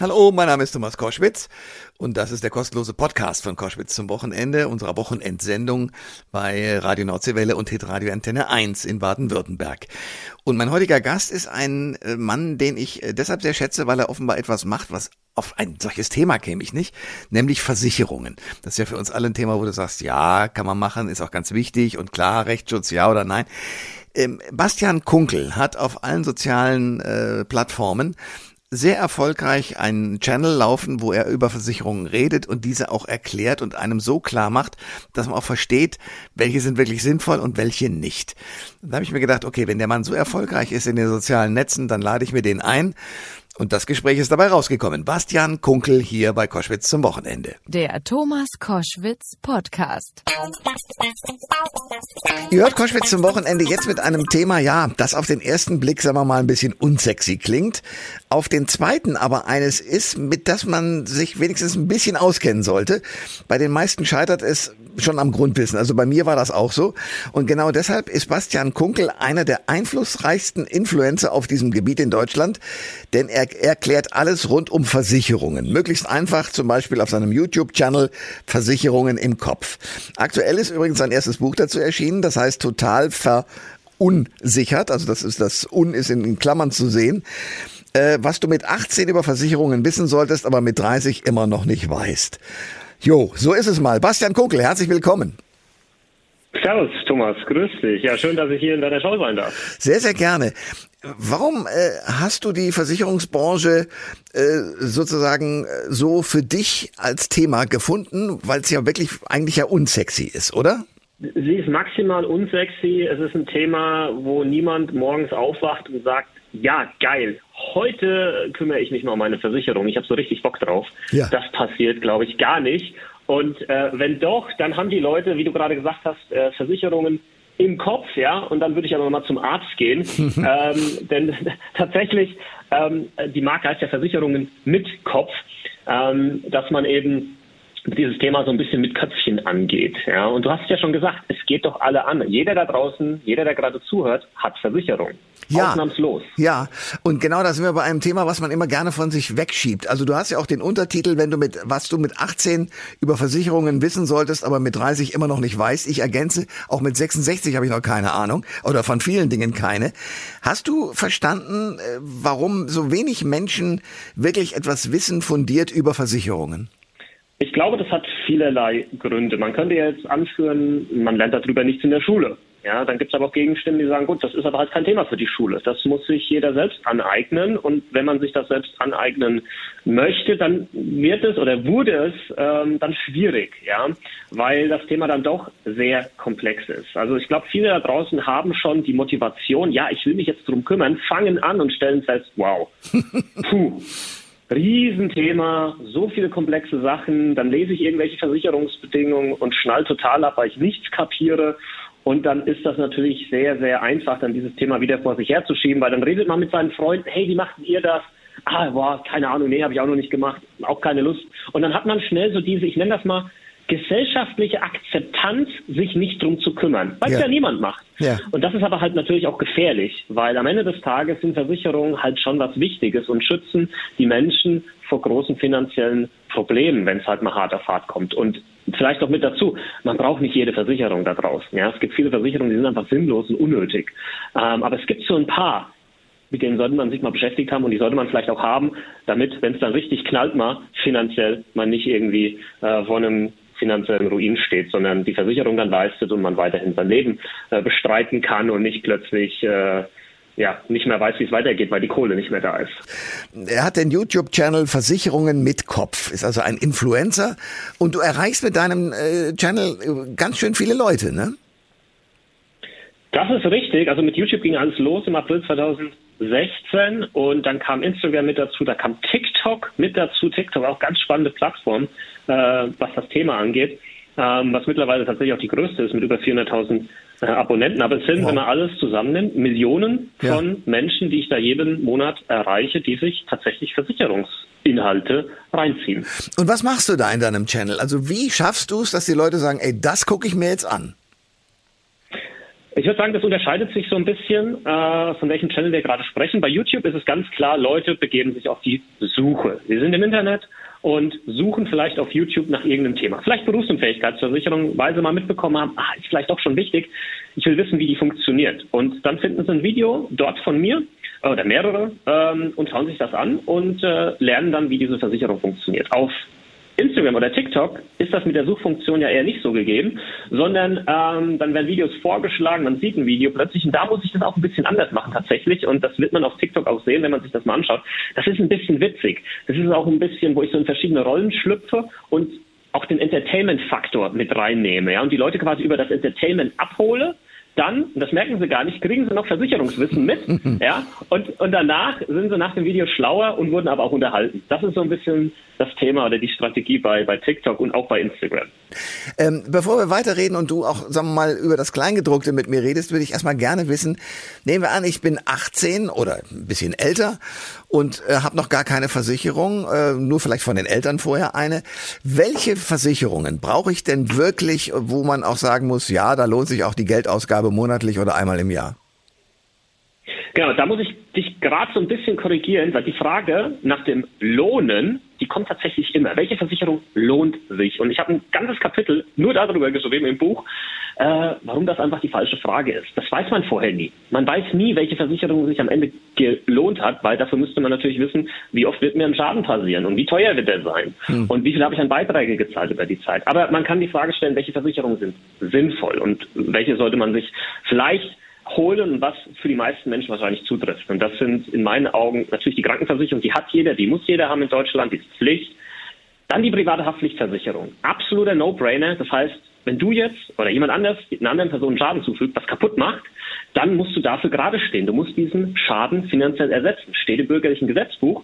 Hallo, mein Name ist Thomas Koschwitz und das ist der kostenlose Podcast von Koschwitz zum Wochenende, unserer Wochenendsendung bei Radio Nordseewelle und Hitradio Antenne 1 in Baden-Württemberg. Und mein heutiger Gast ist ein äh, Mann, den ich äh, deshalb sehr schätze, weil er offenbar etwas macht, was auf ein solches Thema käme ich nicht, nämlich Versicherungen. Das ist ja für uns alle ein Thema, wo du sagst, ja, kann man machen, ist auch ganz wichtig und klar, Rechtsschutz, ja oder nein. Ähm, Bastian Kunkel hat auf allen sozialen äh, Plattformen sehr erfolgreich einen Channel laufen, wo er über Versicherungen redet und diese auch erklärt und einem so klar macht, dass man auch versteht, welche sind wirklich sinnvoll und welche nicht. Da habe ich mir gedacht, okay, wenn der Mann so erfolgreich ist in den sozialen Netzen, dann lade ich mir den ein und das Gespräch ist dabei rausgekommen. Bastian Kunkel hier bei Koschwitz zum Wochenende. Der Thomas Koschwitz Podcast. Ihr hört Koschwitz zum Wochenende jetzt mit einem Thema, ja, das auf den ersten Blick, sagen wir mal, ein bisschen unsexy klingt. Auf den zweiten aber eines ist, mit das man sich wenigstens ein bisschen auskennen sollte. Bei den meisten scheitert es schon am Grundwissen. Also bei mir war das auch so. Und genau deshalb ist Bastian Kunkel einer der einflussreichsten Influencer auf diesem Gebiet in Deutschland, denn er erklärt alles rund um Versicherungen. Möglichst einfach, zum Beispiel auf seinem YouTube-Channel Versicherungen im Kopf. Aktuell ist übrigens sein erstes Buch dazu erschienen, das heißt Total verunsichert. Also das ist das Un ist in Klammern zu sehen äh, was du mit 18 über Versicherungen wissen solltest, aber mit 30 immer noch nicht weißt. Jo, so ist es mal. Bastian Kunkel, herzlich willkommen. Servus, Thomas, grüß dich. Ja, schön, dass ich hier in deiner Show sein darf. Sehr, sehr gerne. Warum äh, hast du die Versicherungsbranche äh, sozusagen äh, so für dich als Thema gefunden, weil es ja wirklich eigentlich ja unsexy ist, oder? Sie ist maximal unsexy. Es ist ein Thema, wo niemand morgens aufwacht und sagt, ja, geil, heute kümmere ich mich mal um meine Versicherung. Ich habe so richtig Bock drauf. Ja. Das passiert, glaube ich, gar nicht. Und äh, wenn doch, dann haben die Leute, wie du gerade gesagt hast, äh, Versicherungen im Kopf, ja, und dann würde ich aber mal zum Arzt gehen. ähm, denn tatsächlich, ähm, die Marke heißt ja Versicherungen mit Kopf, ähm, dass man eben dieses Thema so ein bisschen mit Köpfchen angeht. Ja, und du hast ja schon gesagt, es geht doch alle an. Jeder da draußen, jeder, der gerade zuhört, hat Versicherung. Ja, Ausnahmslos. Ja, und genau da sind wir bei einem Thema, was man immer gerne von sich wegschiebt. Also du hast ja auch den Untertitel, wenn du mit, was du mit 18 über Versicherungen wissen solltest, aber mit 30 immer noch nicht weißt. Ich ergänze, auch mit 66 habe ich noch keine Ahnung oder von vielen Dingen keine. Hast du verstanden, äh, warum so wenig Menschen wirklich etwas wissen fundiert über Versicherungen? Ich glaube, das hat vielerlei Gründe. Man könnte jetzt anführen, man lernt darüber nichts in der Schule. Ja, dann gibt es aber auch Gegenstimmen, die sagen, gut, das ist aber halt kein Thema für die Schule. Das muss sich jeder selbst aneignen. Und wenn man sich das selbst aneignen möchte, dann wird es oder wurde es ähm, dann schwierig, ja, weil das Thema dann doch sehr komplex ist. Also ich glaube, viele da draußen haben schon die Motivation, ja, ich will mich jetzt drum kümmern, fangen an und stellen fest, wow, puh. Riesenthema, so viele komplexe Sachen. Dann lese ich irgendwelche Versicherungsbedingungen und schnall total ab, weil ich nichts kapiere. Und dann ist das natürlich sehr, sehr einfach, dann dieses Thema wieder vor sich herzuschieben, weil dann redet man mit seinen Freunden, hey, wie macht ihr das? Ah, boah, keine Ahnung, nee, habe ich auch noch nicht gemacht, auch keine Lust. Und dann hat man schnell so diese, ich nenne das mal, gesellschaftliche Akzeptanz, sich nicht drum zu kümmern, weil es ja. ja niemand macht. Ja. Und das ist aber halt natürlich auch gefährlich, weil am Ende des Tages sind Versicherungen halt schon was Wichtiges und schützen die Menschen vor großen finanziellen Problemen, wenn es halt mal hart auf Fahrt kommt. Und vielleicht noch mit dazu, man braucht nicht jede Versicherung da draußen. Ja, es gibt viele Versicherungen, die sind einfach sinnlos und unnötig. Ähm, aber es gibt so ein paar, mit denen sollte man sich mal beschäftigt haben und die sollte man vielleicht auch haben, damit, wenn es dann richtig knallt mal, finanziell man nicht irgendwie äh, von einem finanziellen Ruin steht, sondern die Versicherung dann leistet und man weiterhin sein Leben äh, bestreiten kann und nicht plötzlich äh, ja, nicht mehr weiß, wie es weitergeht, weil die Kohle nicht mehr da ist. Er hat den YouTube-Channel Versicherungen mit Kopf, ist also ein Influencer und du erreichst mit deinem äh, Channel äh, ganz schön viele Leute, ne? Das ist richtig. Also mit YouTube ging alles los im April 2016 und dann kam Instagram mit dazu, da kam TikTok mit dazu. TikTok auch ganz spannende Plattform, äh, was das Thema angeht, ähm, was mittlerweile tatsächlich auch die größte ist mit über 400.000 äh, Abonnenten. Aber es sind, wow. wenn man alles zusammennimmt, Millionen von ja. Menschen, die ich da jeden Monat erreiche, die sich tatsächlich Versicherungsinhalte reinziehen. Und was machst du da in deinem Channel? Also wie schaffst du es, dass die Leute sagen, ey, das gucke ich mir jetzt an? Ich würde sagen, das unterscheidet sich so ein bisschen, äh, von welchem Channel wir gerade sprechen. Bei YouTube ist es ganz klar, Leute begeben sich auf die Suche. Sie sind im Internet und suchen vielleicht auf YouTube nach irgendeinem Thema. Vielleicht Berufsunfähigkeitsversicherung, weil sie mal mitbekommen haben, ah, ist vielleicht doch schon wichtig. Ich will wissen, wie die funktioniert. Und dann finden sie ein Video dort von mir oder mehrere ähm, und schauen sich das an und äh, lernen dann, wie diese Versicherung funktioniert. Auf Instagram oder TikTok ist das mit der Suchfunktion ja eher nicht so gegeben, sondern ähm, dann werden Videos vorgeschlagen, man sieht ein Video plötzlich und da muss ich das auch ein bisschen anders machen tatsächlich und das wird man auf TikTok auch sehen, wenn man sich das mal anschaut. Das ist ein bisschen witzig. Das ist auch ein bisschen, wo ich so in verschiedene Rollen schlüpfe und auch den Entertainment-Faktor mit reinnehme ja, und die Leute quasi über das Entertainment abhole dann, und das merken sie gar nicht, kriegen sie noch Versicherungswissen mit, ja, und, und danach sind sie nach dem Video schlauer und wurden aber auch unterhalten. Das ist so ein bisschen das Thema oder die Strategie bei, bei TikTok und auch bei Instagram. Ähm, bevor wir weiterreden und du auch, sagen wir mal, über das Kleingedruckte mit mir redest, würde ich erstmal gerne wissen, nehmen wir an, ich bin 18 oder ein bisschen älter und äh, habe noch gar keine Versicherung, äh, nur vielleicht von den Eltern vorher eine. Welche Versicherungen brauche ich denn wirklich, wo man auch sagen muss, ja, da lohnt sich auch die Geldausgabe monatlich oder einmal im Jahr? Genau, da muss ich gerade so ein bisschen korrigieren, weil die Frage nach dem Lohnen, die kommt tatsächlich immer. Welche Versicherung lohnt sich? Und ich habe ein ganzes Kapitel nur darüber geschrieben im Buch, äh, warum das einfach die falsche Frage ist. Das weiß man vorher nie. Man weiß nie, welche Versicherung sich am Ende gelohnt hat, weil dafür müsste man natürlich wissen, wie oft wird mir ein Schaden passieren und wie teuer wird der sein hm. und wie viel habe ich an Beiträge gezahlt über die Zeit. Aber man kann die Frage stellen, welche Versicherungen sind sinnvoll und welche sollte man sich vielleicht holen, was für die meisten Menschen wahrscheinlich zutrifft. Und das sind in meinen Augen natürlich die Krankenversicherung, die hat jeder, die muss jeder haben in Deutschland, die ist Pflicht. Dann die private Haftpflichtversicherung. Absoluter No-Brainer. Das heißt, wenn du jetzt oder jemand anders einer anderen Person Schaden zufügt, was kaputt macht, dann musst du dafür gerade stehen. Du musst diesen Schaden finanziell ersetzen. Steht im bürgerlichen Gesetzbuch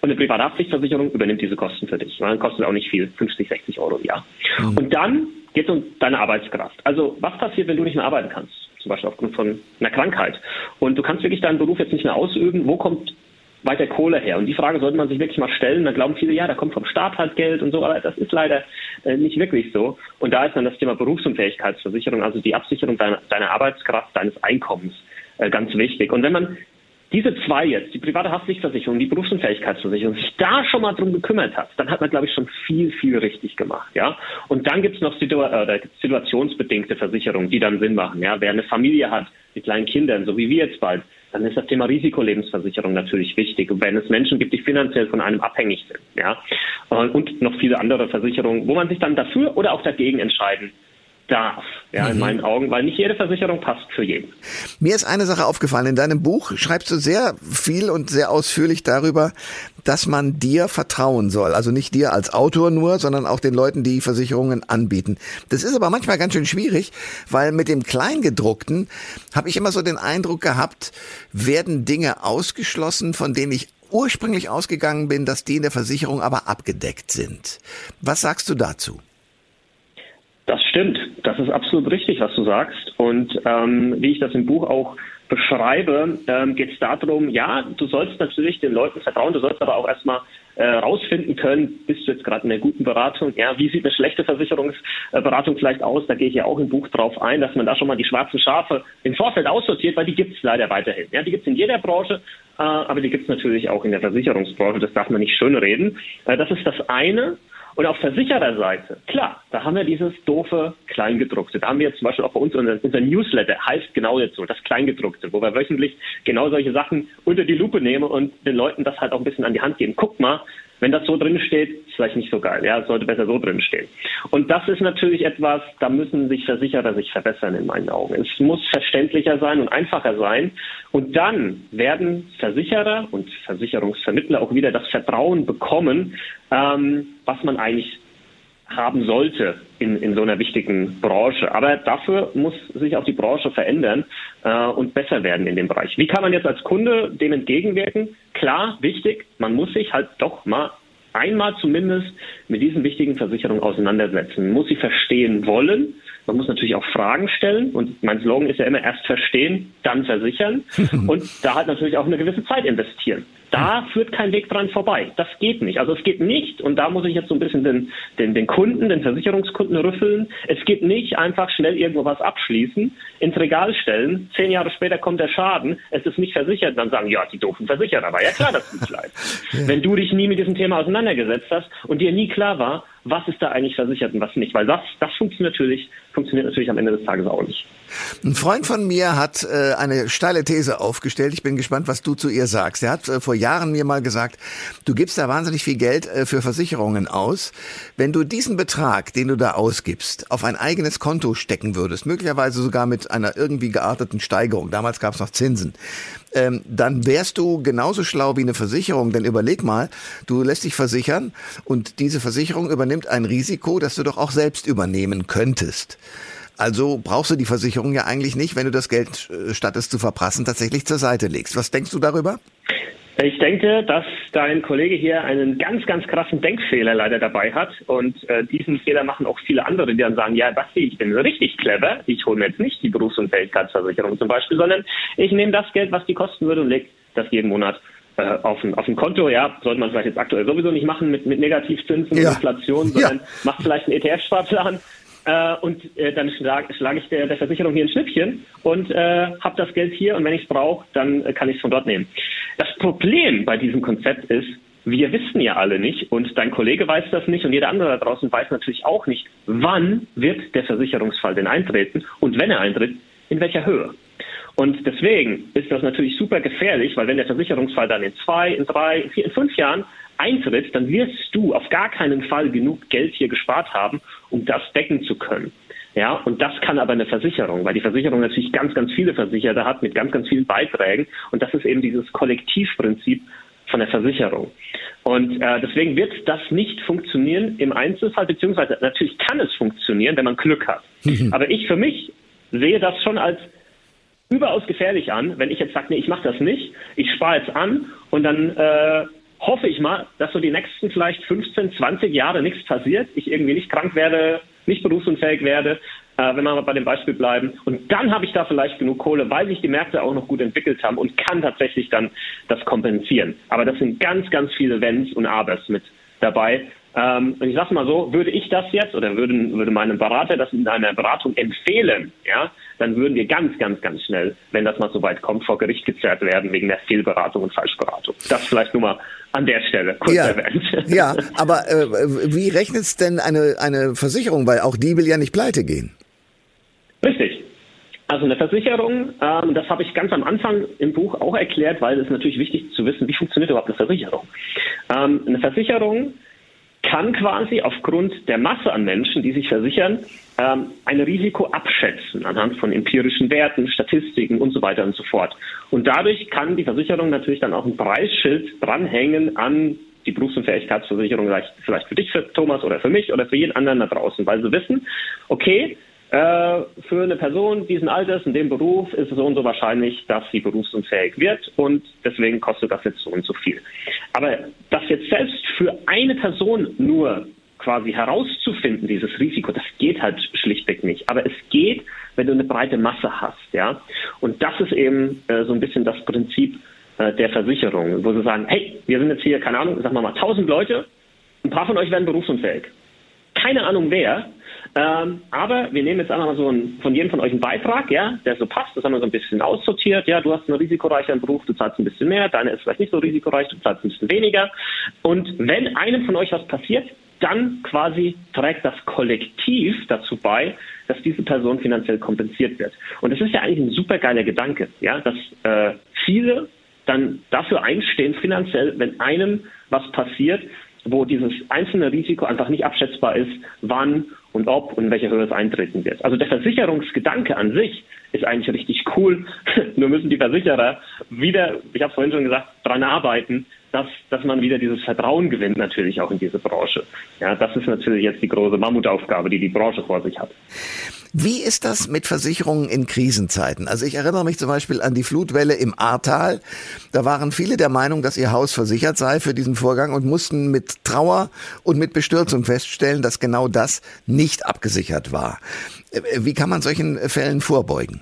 und eine private Haftpflichtversicherung übernimmt diese Kosten für dich. Dann kostet auch nicht viel, 50, 60 Euro im Jahr. Mhm. Und dann geht es um deine Arbeitskraft. Also was passiert, wenn du nicht mehr arbeiten kannst? Zum Beispiel aufgrund von einer Krankheit. Und du kannst wirklich deinen Beruf jetzt nicht mehr ausüben. Wo kommt weiter Kohle her? Und die Frage sollte man sich wirklich mal stellen. Da glauben viele, ja, da kommt vom Staat halt Geld und so, aber das ist leider äh, nicht wirklich so. Und da ist dann das Thema Berufsunfähigkeitsversicherung, also die Absicherung deiner, deiner Arbeitskraft, deines Einkommens, äh, ganz wichtig. Und wenn man diese zwei jetzt, die private Haftpflichtversicherung, die Berufsunfähigkeitsversicherung, sich da schon mal drum gekümmert hat, dann hat man, glaube ich, schon viel, viel richtig gemacht. Ja? Und dann gibt es noch situa äh, situationsbedingte Versicherungen, die dann Sinn machen. Ja? Wer eine Familie hat mit kleinen Kindern, so wie wir jetzt bald, dann ist das Thema Risikolebensversicherung natürlich wichtig. Wenn es Menschen gibt, die finanziell von einem abhängig sind. Ja? Und noch viele andere Versicherungen, wo man sich dann dafür oder auch dagegen entscheiden darf, ja, mhm. in meinen Augen, weil nicht jede Versicherung passt für jeden. Mir ist eine Sache aufgefallen. In deinem Buch schreibst du sehr viel und sehr ausführlich darüber, dass man dir vertrauen soll. Also nicht dir als Autor nur, sondern auch den Leuten, die Versicherungen anbieten. Das ist aber manchmal ganz schön schwierig, weil mit dem Kleingedruckten habe ich immer so den Eindruck gehabt, werden Dinge ausgeschlossen, von denen ich ursprünglich ausgegangen bin, dass die in der Versicherung aber abgedeckt sind. Was sagst du dazu? Das stimmt. Das ist absolut richtig, was du sagst. Und ähm, wie ich das im Buch auch beschreibe, ähm, geht es darum, ja, du sollst natürlich den Leuten vertrauen, du sollst aber auch erstmal äh, können, bist du jetzt gerade in einer guten Beratung, ja, wie sieht eine schlechte Versicherungsberatung vielleicht aus, da gehe ich ja auch im Buch drauf ein, dass man da schon mal die schwarzen Schafe im Vorfeld aussortiert, weil die gibt es leider weiterhin. Ja, die gibt es in jeder Branche, äh, aber die gibt es natürlich auch in der Versicherungsbranche, das darf man nicht schönreden. Äh, das ist das eine. Und auf Versichererseite, klar, da haben wir dieses doofe Kleingedruckte. Da haben wir jetzt zum Beispiel auch bei uns unser, unser Newsletter, heißt genau jetzt so, das Kleingedruckte, wo wir wöchentlich genau solche Sachen unter die Lupe nehmen und den Leuten das halt auch ein bisschen an die Hand geben. Guck mal, wenn das so drin steht, ist vielleicht nicht so geil. Ja, es sollte besser so drin stehen. Und das ist natürlich etwas, da müssen sich Versicherer sich verbessern in meinen Augen. Es muss verständlicher sein und einfacher sein. Und dann werden Versicherer und Versicherungsvermittler auch wieder das Vertrauen bekommen, ähm, was man eigentlich haben sollte in, in so einer wichtigen Branche. Aber dafür muss sich auch die Branche verändern äh, und besser werden in dem Bereich. Wie kann man jetzt als Kunde dem entgegenwirken? Klar, wichtig, man muss sich halt doch mal einmal zumindest mit diesen wichtigen Versicherungen auseinandersetzen. Muss sie verstehen wollen. Man muss natürlich auch Fragen stellen. Und mein Slogan ist ja immer erst verstehen, dann versichern. und da halt natürlich auch eine gewisse Zeit investieren. Da führt kein Weg dran vorbei. Das geht nicht. Also es geht nicht, und da muss ich jetzt so ein bisschen den, den, den Kunden, den Versicherungskunden rüffeln, es geht nicht einfach schnell irgendwo was abschließen, ins Regal stellen, zehn Jahre später kommt der Schaden, es ist nicht versichert, dann sagen, ja, die doofen Versicherer, war ja klar, dass es nicht leid. Wenn du dich nie mit diesem Thema auseinandergesetzt hast und dir nie klar war, was ist da eigentlich versichert und was nicht, weil das, das funktioniert natürlich, funktioniert natürlich am Ende des Tages auch nicht. Ein Freund von mir hat äh, eine steile These aufgestellt. Ich bin gespannt, was du zu ihr sagst. Er hat äh, vor Jahren mir mal gesagt, du gibst da wahnsinnig viel Geld äh, für Versicherungen aus. Wenn du diesen Betrag, den du da ausgibst, auf ein eigenes Konto stecken würdest, möglicherweise sogar mit einer irgendwie gearteten Steigerung, damals gab es noch Zinsen, ähm, dann wärst du genauso schlau wie eine Versicherung. Denn überleg mal, du lässt dich versichern und diese Versicherung übernimmt ein Risiko, das du doch auch selbst übernehmen könntest. Also brauchst du die Versicherung ja eigentlich nicht, wenn du das Geld, äh, statt es zu verprassen, tatsächlich zur Seite legst. Was denkst du darüber? Ich denke, dass dein Kollege hier einen ganz, ganz krassen Denkfehler leider dabei hat. Und äh, diesen Fehler machen auch viele andere, die dann sagen, ja, Basti, ich bin richtig clever. Ich hole mir jetzt nicht die Berufs- und Fähigkeitsversicherung zum Beispiel, sondern ich nehme das Geld, was die kosten würde und lege das jeden Monat äh, auf, ein, auf ein Konto. Ja, sollte man vielleicht jetzt aktuell sowieso nicht machen mit, mit Negativzinsen ja. und Inflation, sondern ja. macht vielleicht einen ETF-Sparplan äh, und äh, dann schlage schlag ich der, der Versicherung hier ein Schnippchen und äh, habe das Geld hier und wenn ich es brauche, dann äh, kann ich es von dort nehmen. Das Problem bei diesem Konzept ist, wir wissen ja alle nicht und dein Kollege weiß das nicht und jeder andere da draußen weiß natürlich auch nicht, wann wird der Versicherungsfall denn eintreten und wenn er eintritt, in welcher Höhe. Und deswegen ist das natürlich super gefährlich, weil wenn der Versicherungsfall dann in zwei, in drei, in vier, in fünf Jahren eintritt, dann wirst du auf gar keinen Fall genug Geld hier gespart haben, um das decken zu können. Ja, und das kann aber eine Versicherung, weil die Versicherung natürlich ganz, ganz viele Versicherte hat mit ganz, ganz vielen Beiträgen. Und das ist eben dieses Kollektivprinzip von der Versicherung. Und äh, deswegen wird das nicht funktionieren im Einzelfall, beziehungsweise natürlich kann es funktionieren, wenn man Glück hat. Mhm. Aber ich für mich sehe das schon als überaus gefährlich an, wenn ich jetzt sage, nee, ich mache das nicht, ich spare jetzt an und dann äh, hoffe ich mal, dass so die nächsten vielleicht 15, 20 Jahre nichts passiert, ich irgendwie nicht krank werde, nicht berufsunfähig werde, äh, wenn wir mal bei dem Beispiel bleiben. Und dann habe ich da vielleicht genug Kohle, weil sich die Märkte auch noch gut entwickelt haben und kann tatsächlich dann das kompensieren. Aber das sind ganz, ganz viele Wenns und Abers mit dabei. Ähm, und ich sage mal so, würde ich das jetzt oder würden, würde meinem Berater das in einer Beratung empfehlen, ja, dann würden wir ganz, ganz, ganz schnell, wenn das mal so weit kommt, vor Gericht gezerrt werden wegen der Fehlberatung und Falschberatung. Das vielleicht nur mal an der Stelle kurz ja, erwähnt. Ja, aber äh, wie rechnet es denn eine, eine Versicherung? Weil auch die will ja nicht pleite gehen. Richtig. Also eine Versicherung, ähm, das habe ich ganz am Anfang im Buch auch erklärt, weil es natürlich wichtig zu wissen, wie funktioniert überhaupt eine Versicherung. Ähm, eine Versicherung kann quasi aufgrund der Masse an Menschen, die sich versichern, ähm, ein Risiko abschätzen anhand von empirischen Werten, Statistiken und so weiter und so fort. Und dadurch kann die Versicherung natürlich dann auch ein Preisschild dranhängen an die Berufsunfähigkeitsversicherung, vielleicht für dich, für Thomas oder für mich oder für jeden anderen da draußen, weil sie wissen, okay, äh, für eine Person diesen Alters in dem Beruf ist es so und so wahrscheinlich, dass sie berufsunfähig wird und deswegen kostet das jetzt so und so viel. Aber das jetzt selbst für eine Person nur quasi herauszufinden, dieses Risiko, das geht halt schlichtweg nicht. Aber es geht, wenn du eine breite Masse hast, ja. Und das ist eben äh, so ein bisschen das Prinzip äh, der Versicherung, wo sie sagen, hey, wir sind jetzt hier, keine Ahnung, sagen wir mal, tausend Leute, ein paar von euch werden berufsunfähig. Keine Ahnung wer, ähm, aber wir nehmen jetzt einfach mal so ein, von jedem von euch einen Beitrag, ja, der so passt. Das haben wir so ein bisschen aussortiert. Ja, du hast einen risikoreicheren Beruf, du zahlst ein bisschen mehr. Deine ist vielleicht nicht so risikoreich, du zahlst ein bisschen weniger. Und wenn einem von euch was passiert, dann quasi trägt das Kollektiv dazu bei, dass diese Person finanziell kompensiert wird. Und das ist ja eigentlich ein super geiler Gedanke, ja, dass äh, viele dann dafür einstehen finanziell, wenn einem was passiert, wo dieses einzelne Risiko einfach nicht abschätzbar ist, wann und ob und in welcher Höhe es eintreten wird. Also der Versicherungsgedanke an sich ist eigentlich richtig cool. Nur müssen die Versicherer wieder, ich habe vorhin schon gesagt, dran arbeiten, dass, dass man wieder dieses Vertrauen gewinnt natürlich auch in diese Branche. Ja, das ist natürlich jetzt die große Mammutaufgabe, die die Branche vor sich hat. Wie ist das mit Versicherungen in Krisenzeiten? Also ich erinnere mich zum Beispiel an die Flutwelle im Ahrtal. Da waren viele der Meinung, dass ihr Haus versichert sei für diesen Vorgang und mussten mit Trauer und mit Bestürzung feststellen, dass genau das nicht abgesichert war. Äh, wie kann man solchen Fällen vorbeugen?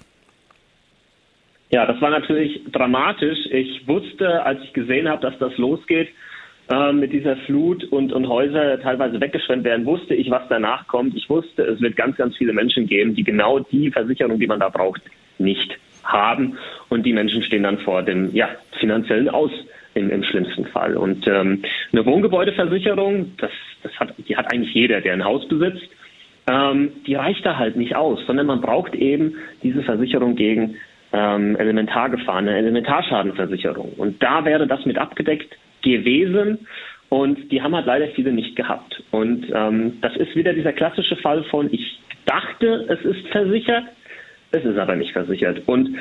Ja, das war natürlich dramatisch. Ich wusste, als ich gesehen habe, dass das losgeht, äh, mit dieser Flut und, und Häuser teilweise weggeschwemmt werden, wusste ich, was danach kommt. Ich wusste, es wird ganz, ganz viele Menschen geben, die genau die Versicherung, die man da braucht, nicht haben. Und die Menschen stehen dann vor dem ja, finanziellen Aus im, im schlimmsten Fall. Und ähm, eine Wohngebäudeversicherung, das, das hat, die hat eigentlich jeder, der ein Haus besitzt. Ähm, die reicht da halt nicht aus, sondern man braucht eben diese Versicherung gegen ähm, Elementargefahren, eine Elementarschadenversicherung. Und da wäre das mit abgedeckt gewesen. Und die haben halt leider viele nicht gehabt. Und ähm, das ist wieder dieser klassische Fall von, ich dachte, es ist versichert, es ist aber nicht versichert. Und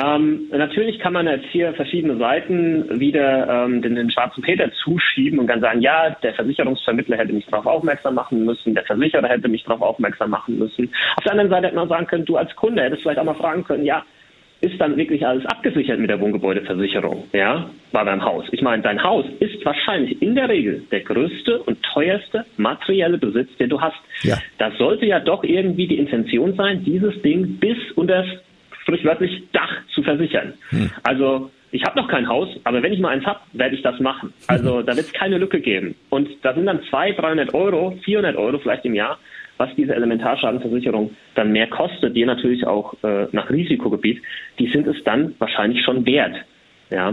ähm, natürlich kann man jetzt hier verschiedene Seiten wieder ähm, den, den schwarzen Peter zuschieben und kann sagen, ja, der Versicherungsvermittler hätte mich darauf aufmerksam machen müssen, der Versicherer hätte mich darauf aufmerksam machen müssen. Auf der anderen Seite hätte man sagen können, du als Kunde hättest vielleicht auch mal fragen können, ja, ist dann wirklich alles abgesichert mit der Wohngebäudeversicherung, ja, bei deinem Haus. Ich meine, dein Haus ist wahrscheinlich in der Regel der größte und teuerste materielle Besitz, den du hast. Ja. Das sollte ja doch irgendwie die Intention sein, dieses Ding bis unter das sprichwörtlich Dach zu versichern. Hm. Also ich habe noch kein Haus, aber wenn ich mal eins habe, werde ich das machen. Also da wird es keine Lücke geben. Und da sind dann 200, 300 Euro, 400 Euro vielleicht im Jahr, was diese Elementarschadenversicherung dann mehr kostet, je natürlich auch äh, nach Risikogebiet, die sind es dann wahrscheinlich schon wert. Ja,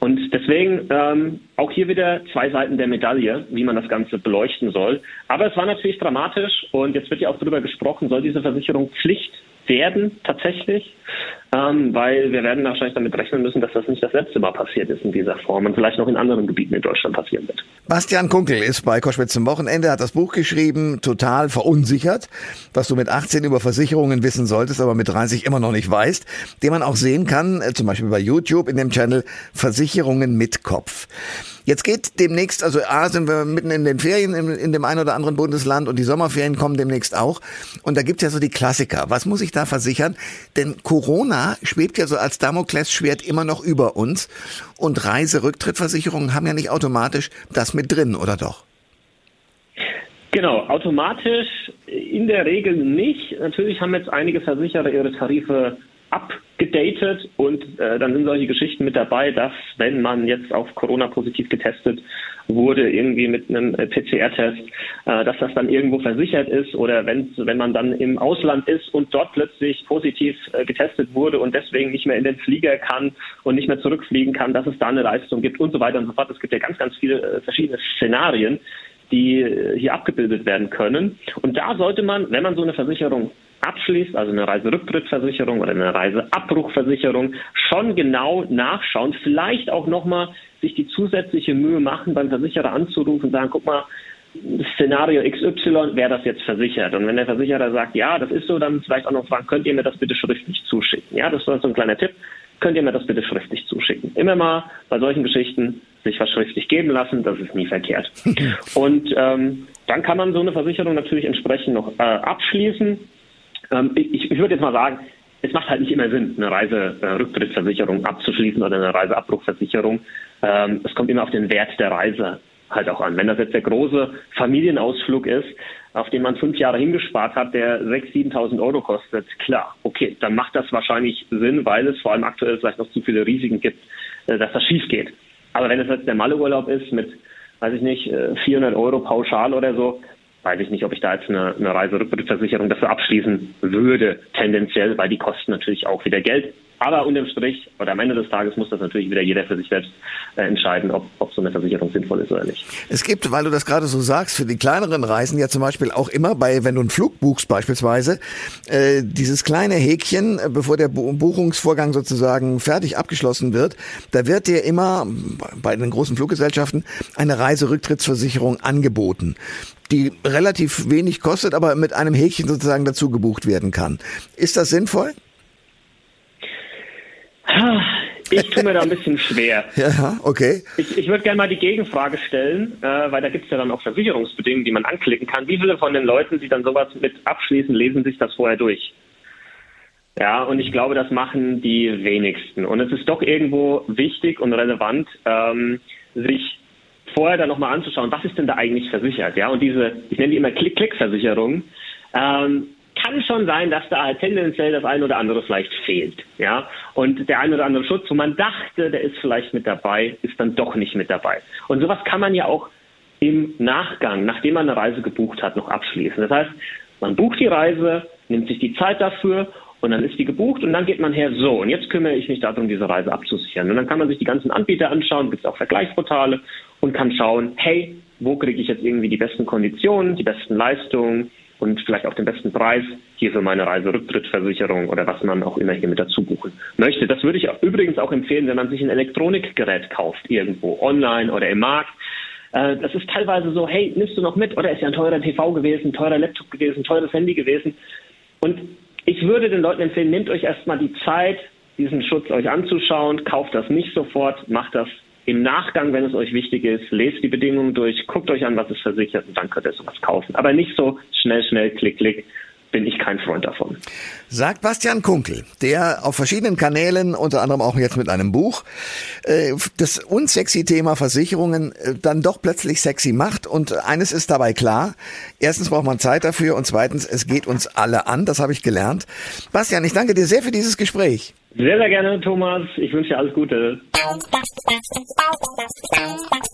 und deswegen ähm, auch hier wieder zwei Seiten der Medaille, wie man das Ganze beleuchten soll. Aber es war natürlich dramatisch und jetzt wird ja auch darüber gesprochen, soll diese Versicherung Pflicht werden tatsächlich, ähm, weil wir werden wahrscheinlich damit rechnen müssen, dass das nicht das letzte Mal passiert ist in dieser Form und vielleicht noch in anderen Gebieten in Deutschland passieren wird. Bastian Kunkel ist bei Koschwitz zum Wochenende, hat das Buch geschrieben, total verunsichert, was du mit 18 über Versicherungen wissen solltest, aber mit 30 immer noch nicht weißt, den man auch sehen kann, äh, zum Beispiel bei YouTube in dem Channel Versicherungen mit Kopf. Jetzt geht demnächst, also A, sind wir mitten in den Ferien in, in dem einen oder anderen Bundesland und die Sommerferien kommen demnächst auch. Und da gibt's ja so die Klassiker. Was muss ich da versichern? Denn Corona schwebt ja so als Damoklesschwert immer noch über uns. Und Reiserücktrittversicherungen haben ja nicht automatisch das mit drin, oder doch? Genau, automatisch in der Regel nicht. Natürlich haben jetzt einige Versicherer ihre Tarife abgedatet und äh, dann sind solche Geschichten mit dabei, dass wenn man jetzt auf Corona positiv getestet wurde, irgendwie mit einem äh, PCR-Test, äh, dass das dann irgendwo versichert ist oder wenn, man dann im Ausland ist und dort plötzlich positiv äh, getestet wurde und deswegen nicht mehr in den Flieger kann und nicht mehr zurückfliegen kann, dass es da eine Leistung gibt und so weiter und so fort. Es gibt ja ganz, ganz viele äh, verschiedene Szenarien, die äh, hier abgebildet werden können. Und da sollte man, wenn man so eine Versicherung abschließt, also eine Reiserücktrittsversicherung oder eine Reiseabbruchversicherung, schon genau nachschauen, vielleicht auch nochmal sich die zusätzliche Mühe machen, beim Versicherer anzurufen und sagen, guck mal, Szenario XY wäre das jetzt versichert. Und wenn der Versicherer sagt, ja, das ist so, dann vielleicht auch noch fragen, könnt ihr mir das bitte schriftlich zuschicken? Ja, das ist so ein kleiner Tipp. Könnt ihr mir das bitte schriftlich zuschicken? Immer mal bei solchen Geschichten sich was schriftlich geben lassen, das ist nie verkehrt. Und ähm, dann kann man so eine Versicherung natürlich entsprechend noch äh, abschließen. Ähm, ich, ich würde jetzt mal sagen, es macht halt nicht immer Sinn, eine Reiserücktrittsversicherung abzuschließen oder eine Reiseabbruchversicherung. Ähm, es kommt immer auf den Wert der Reise halt auch an. Wenn das jetzt der große Familienausflug ist, auf den man fünf Jahre hingespart hat, der 6.000, 7.000 Euro kostet, klar, okay, dann macht das wahrscheinlich Sinn, weil es vor allem aktuell vielleicht noch zu viele Risiken gibt, äh, dass das schief geht. Aber wenn es jetzt der Malleurlaub ist mit, weiß ich nicht, 400 äh, Euro pauschal oder so, weiß ich nicht, ob ich da jetzt eine, eine Reiserückversicherung dafür abschließen würde, tendenziell, weil die kosten natürlich auch wieder Geld. Aber unterm Strich oder am Ende des Tages muss das natürlich wieder jeder für sich selbst äh, entscheiden, ob, ob so eine Versicherung sinnvoll ist oder nicht. Es gibt, weil du das gerade so sagst, für die kleineren Reisen ja zum Beispiel auch immer bei, wenn du einen Flug buchst beispielsweise, äh, dieses kleine Häkchen, äh, bevor der Buchungsvorgang sozusagen fertig abgeschlossen wird, da wird dir immer bei den großen Fluggesellschaften eine Reiserücktrittsversicherung angeboten die relativ wenig kostet, aber mit einem Häkchen sozusagen dazu gebucht werden kann. Ist das sinnvoll? Ich tue mir da ein bisschen schwer. Ja, okay. Ich, ich würde gerne mal die Gegenfrage stellen, äh, weil da gibt es ja dann auch Versicherungsbedingungen, die man anklicken kann. Wie viele von den Leuten, die dann sowas mit abschließen, lesen sich das vorher durch? Ja, und ich glaube, das machen die wenigsten. Und es ist doch irgendwo wichtig und relevant, ähm, sich vorher dann nochmal anzuschauen, was ist denn da eigentlich versichert? Ja, und diese, ich nenne die immer Klick-Klick-Versicherung, ähm, kann schon sein, dass da halt tendenziell das eine oder andere vielleicht fehlt. Ja, und der eine oder andere Schutz, wo man dachte, der ist vielleicht mit dabei, ist dann doch nicht mit dabei. Und sowas kann man ja auch im Nachgang, nachdem man eine Reise gebucht hat, noch abschließen. Das heißt, man bucht die Reise, nimmt sich die Zeit dafür und dann ist die gebucht und dann geht man her, so, und jetzt kümmere ich mich darum, diese Reise abzusichern. Und dann kann man sich die ganzen Anbieter anschauen, gibt es auch Vergleichsportale und kann schauen, hey, wo kriege ich jetzt irgendwie die besten Konditionen, die besten Leistungen, und vielleicht auch den besten Preis hier für meine Reiserücktrittversicherung oder was man auch immer hier mit dazu buchen möchte. Das würde ich übrigens auch empfehlen, wenn man sich ein Elektronikgerät kauft, irgendwo online oder im Markt. Äh, das ist teilweise so, hey, nimmst du noch mit? Oder ist ja ein teurer TV gewesen, teurer Laptop gewesen, teures Handy gewesen. Und ich würde den Leuten empfehlen, nehmt euch erstmal die Zeit, diesen Schutz euch anzuschauen, kauft das nicht sofort, macht das im Nachgang, wenn es euch wichtig ist, lest die Bedingungen durch, guckt euch an, was ist versichert und dann könnt ihr sowas kaufen. Aber nicht so schnell, schnell, klick, klick bin ich kein Freund davon. Sagt Bastian Kunkel, der auf verschiedenen Kanälen, unter anderem auch jetzt mit einem Buch, äh, das unsexy Thema Versicherungen äh, dann doch plötzlich sexy macht. Und eines ist dabei klar. Erstens braucht man Zeit dafür und zweitens, es geht uns alle an. Das habe ich gelernt. Bastian, ich danke dir sehr für dieses Gespräch. Sehr, sehr gerne, Thomas. Ich wünsche dir alles Gute.